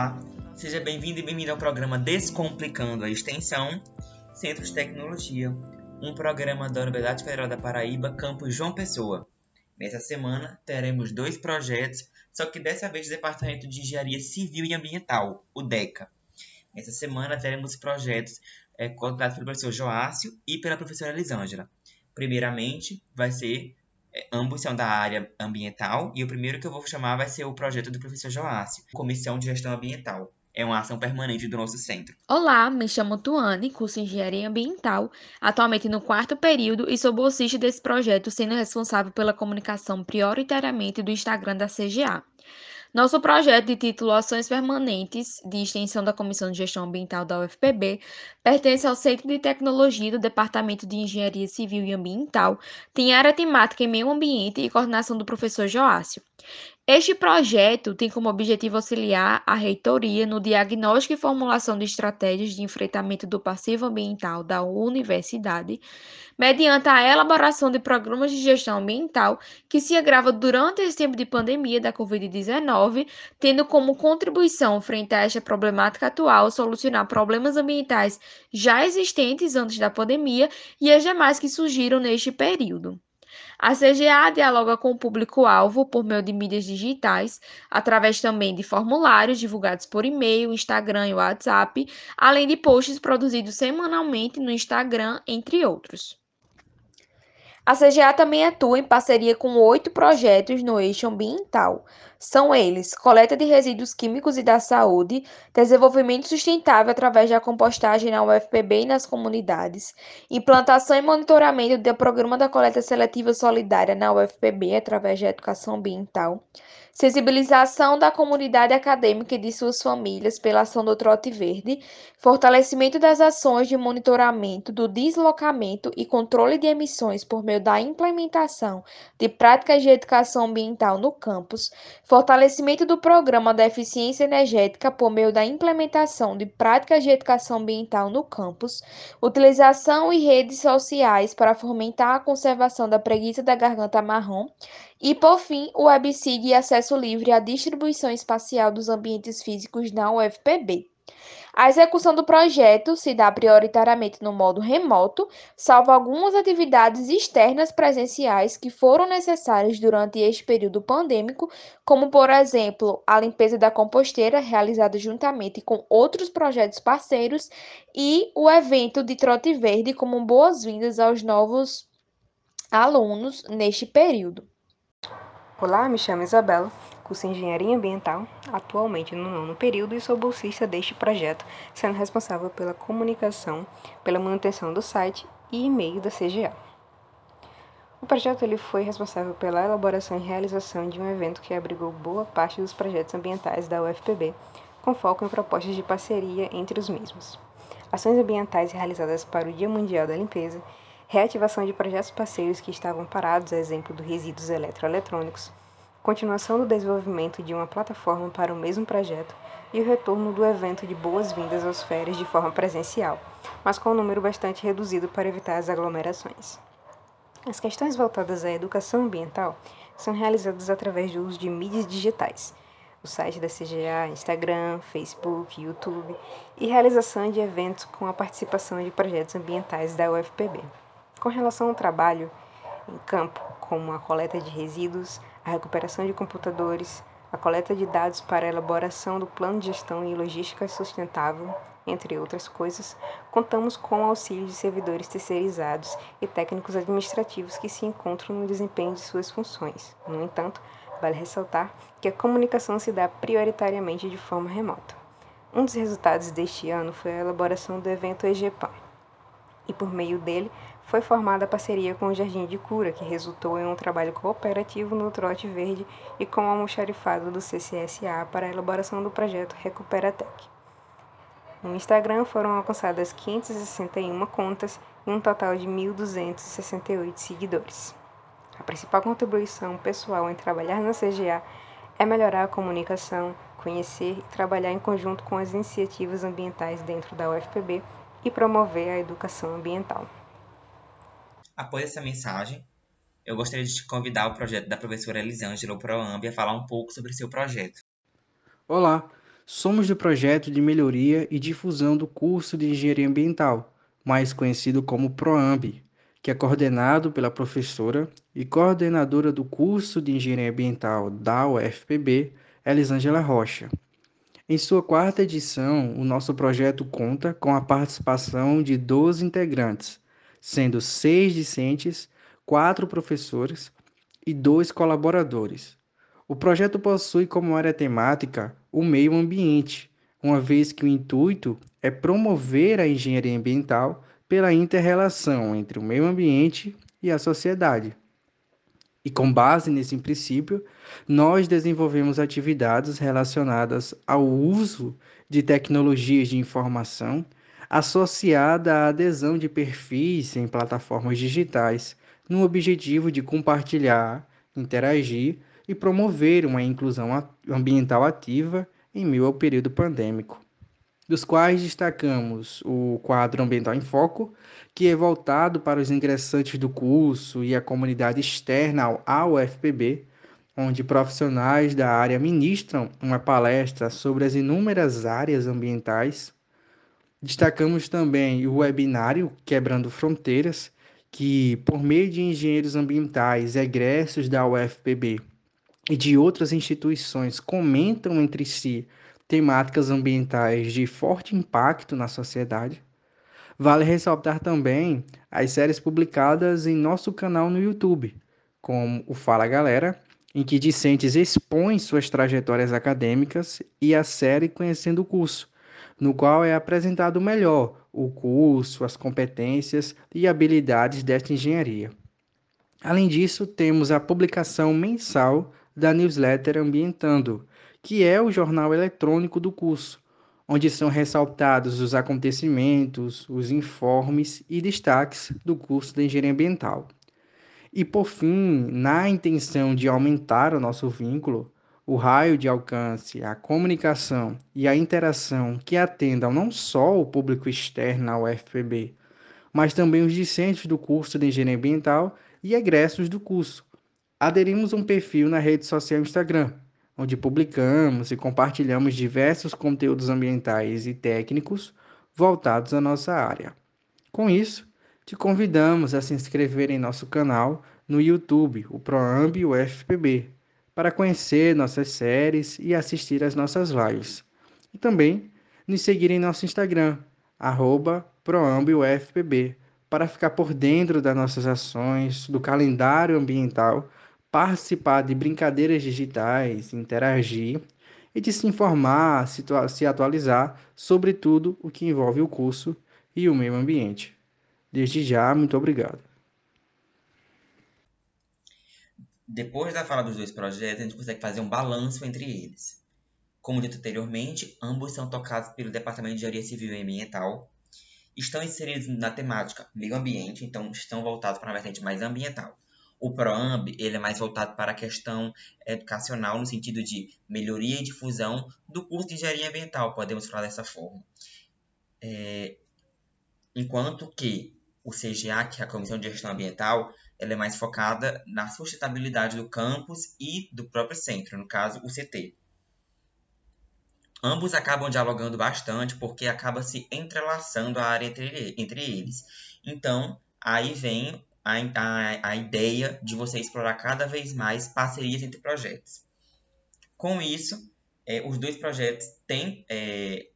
Olá, seja bem-vindo e bem-vindo ao programa Descomplicando a Extensão, Centro de Tecnologia, um programa da Universidade Federal da Paraíba, campus João Pessoa. Nessa semana teremos dois projetos, só que dessa vez do Departamento de Engenharia Civil e Ambiental, o DECA. Nessa semana teremos projetos é, coordenados pelo professor Joácio e pela professora Elisângela. Primeiramente, vai ser ambos são da área ambiental e o primeiro que eu vou chamar vai ser o projeto do professor Joácio, Comissão de Gestão Ambiental. É uma ação permanente do nosso centro. Olá, me chamo Tuane, curso Engenharia Ambiental, atualmente no quarto período e sou bolsista desse projeto, sendo responsável pela comunicação prioritariamente do Instagram da CGA. Nosso projeto de título Ações Permanentes de Extensão da Comissão de Gestão Ambiental da UFPB pertence ao Centro de Tecnologia do Departamento de Engenharia Civil e Ambiental, tem área temática em meio ambiente e coordenação do professor Joácio. Este projeto tem como objetivo auxiliar a reitoria no diagnóstico e formulação de estratégias de enfrentamento do passivo ambiental da universidade, mediante a elaboração de programas de gestão ambiental que se agrava durante esse tempo de pandemia da Covid-19, tendo como contribuição frente a esta problemática atual solucionar problemas ambientais já existentes antes da pandemia e as demais que surgiram neste período. A CGA dialoga com o público-alvo por meio de mídias digitais, através também de formulários divulgados por e-mail, Instagram e WhatsApp, além de posts produzidos semanalmente no Instagram, entre outros. A CGA também atua em parceria com oito projetos no eixo ambiental. São eles: coleta de resíduos químicos e da saúde, desenvolvimento sustentável através da compostagem na UFPB e nas comunidades, implantação e monitoramento do programa da coleta seletiva solidária na UFPB através da educação ambiental, sensibilização da comunidade acadêmica e de suas famílias pela ação do Trote Verde, fortalecimento das ações de monitoramento do deslocamento e controle de emissões por meio da implementação de práticas de educação ambiental no campus, fortalecimento do programa da eficiência energética por meio da implementação de práticas de educação ambiental no campus, utilização e redes sociais para fomentar a conservação da preguiça da garganta marrom e, por fim, o WebSig e acesso livre à distribuição espacial dos ambientes físicos na UFPB. A execução do projeto se dá prioritariamente no modo remoto, salvo algumas atividades externas presenciais que foram necessárias durante este período pandêmico, como, por exemplo, a limpeza da composteira realizada juntamente com outros projetos parceiros e o evento de trote verde como boas-vindas aos novos alunos neste período. Olá, me chamo Isabela curso Engenharia Ambiental, atualmente no nono período, e sou bolsista deste projeto, sendo responsável pela comunicação, pela manutenção do site e e-mail da CGA. O projeto ele foi responsável pela elaboração e realização de um evento que abrigou boa parte dos projetos ambientais da UFPB, com foco em propostas de parceria entre os mesmos. Ações ambientais realizadas para o Dia Mundial da Limpeza, reativação de projetos parceiros que estavam parados, a exemplo dos resíduos eletroeletrônicos, continuação do desenvolvimento de uma plataforma para o mesmo projeto e o retorno do evento de boas-vindas aos férias de forma presencial, mas com um número bastante reduzido para evitar as aglomerações. As questões voltadas à educação ambiental são realizadas através do uso de mídias digitais, o site da CGA, Instagram, Facebook, YouTube e realização de eventos com a participação de projetos ambientais da UFPB. Com relação ao trabalho em campo, como a coleta de resíduos, a recuperação de computadores, a coleta de dados para a elaboração do plano de gestão e logística sustentável, entre outras coisas, contamos com o auxílio de servidores terceirizados e técnicos administrativos que se encontram no desempenho de suas funções. No entanto, vale ressaltar que a comunicação se dá prioritariamente de forma remota. Um dos resultados deste ano foi a elaboração do evento EGPAM, e por meio dele foi formada a parceria com o Jardim de Cura, que resultou em um trabalho cooperativo no Trote Verde e com o almoxarifado do CCSA para a elaboração do projeto Recuperatec. No Instagram foram alcançadas 561 contas e um total de 1.268 seguidores. A principal contribuição pessoal em trabalhar na CGA é melhorar a comunicação, conhecer e trabalhar em conjunto com as iniciativas ambientais dentro da UFPB e promover a educação ambiental. Após essa mensagem, eu gostaria de te convidar o projeto da professora Elisângela, ProAmbi, a falar um pouco sobre seu projeto. Olá, Somos do projeto de melhoria e difusão do curso de Engenharia Ambiental, mais conhecido como PROAMB, que é coordenado pela professora e coordenadora do curso de Engenharia Ambiental da UFPB, Elisângela Rocha. Em sua quarta edição, o nosso projeto conta com a participação de 12 integrantes, sendo seis discentes, quatro professores e dois colaboradores. O projeto possui como área temática o meio ambiente, uma vez que o intuito é promover a engenharia ambiental pela interrelação entre o meio ambiente e a sociedade. E com base nesse princípio, nós desenvolvemos atividades relacionadas ao uso de tecnologias de informação associada à adesão de perfis em plataformas digitais, no objetivo de compartilhar, interagir e promover uma inclusão ambiental ativa em meio ao período pandêmico, dos quais destacamos o quadro Ambiental em Foco, que é voltado para os ingressantes do curso e a comunidade externa ao UFPB, onde profissionais da área ministram uma palestra sobre as inúmeras áreas ambientais. Destacamos também o webinário Quebrando Fronteiras, que, por meio de engenheiros ambientais egressos da UFPB e de outras instituições comentam entre si temáticas ambientais de forte impacto na sociedade. Vale ressaltar também as séries publicadas em nosso canal no YouTube, como o Fala Galera, em que discentes expõem suas trajetórias acadêmicas, e a série Conhecendo o Curso, no qual é apresentado melhor o curso, as competências e habilidades desta engenharia. Além disso, temos a publicação mensal da newsletter Ambientando, que é o jornal eletrônico do curso, onde são ressaltados os acontecimentos, os informes e destaques do curso de Engenharia Ambiental. E por fim, na intenção de aumentar o nosso vínculo, o raio de alcance, a comunicação e a interação que atendam não só o público externo ao UFPB, mas também os discentes do curso de Engenharia Ambiental e egressos do curso, aderimos um perfil na rede social Instagram, onde publicamos e compartilhamos diversos conteúdos ambientais e técnicos voltados à nossa área. Com isso, te convidamos a se inscrever em nosso canal no YouTube, o Proamb UFPB, para conhecer nossas séries e assistir às nossas lives. E também nos seguir em nosso Instagram, arroba ProAmbUFPB, para ficar por dentro das nossas ações, do calendário ambiental participar de brincadeiras digitais, interagir e de se informar, se atualizar sobre tudo o que envolve o curso e o meio ambiente. Desde já, muito obrigado. Depois da fala dos dois projetos, a gente consegue fazer um balanço entre eles. Como dito anteriormente, ambos são tocados pelo Departamento de Engenharia Civil e Ambiental. Estão inseridos na temática meio ambiente, então estão voltados para uma vertente mais ambiental. O PROAMB ele é mais voltado para a questão educacional, no sentido de melhoria e difusão do curso de engenharia ambiental, podemos falar dessa forma. É, enquanto que o CGA, que é a Comissão de Gestão Ambiental, ela é mais focada na sustentabilidade do campus e do próprio centro, no caso, o CT. Ambos acabam dialogando bastante porque acaba se entrelaçando a área entre, entre eles. Então, aí vem a, a, a ideia de você explorar cada vez mais parcerias entre projetos. Com isso, é, os dois projetos têm é,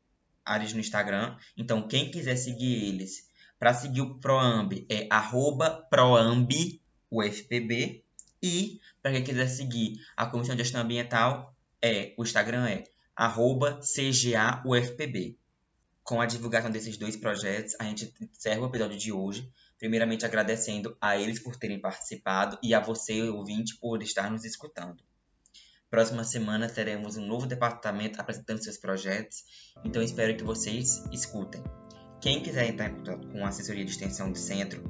áreas no Instagram, então quem quiser seguir eles, para seguir o Proamb é arroba proambufpb e para quem quiser seguir a Comissão de Gestão Ambiental, é, o Instagram é arroba cgaufpb. Com a divulgação desses dois projetos, a gente encerra o episódio de hoje primeiramente agradecendo a eles por terem participado e a você, ouvinte, por estar nos escutando. Próxima semana teremos um novo departamento apresentando seus projetos, então espero que vocês escutem. Quem quiser entrar em contato com a assessoria de extensão do centro,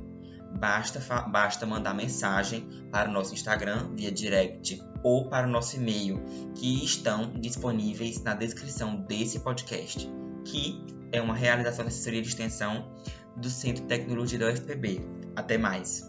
basta, basta mandar mensagem para o nosso Instagram via direct ou para o nosso e-mail, que estão disponíveis na descrição desse podcast, que é uma realização da assessoria de extensão do Centro de Tecnologia da UFPB. Até mais!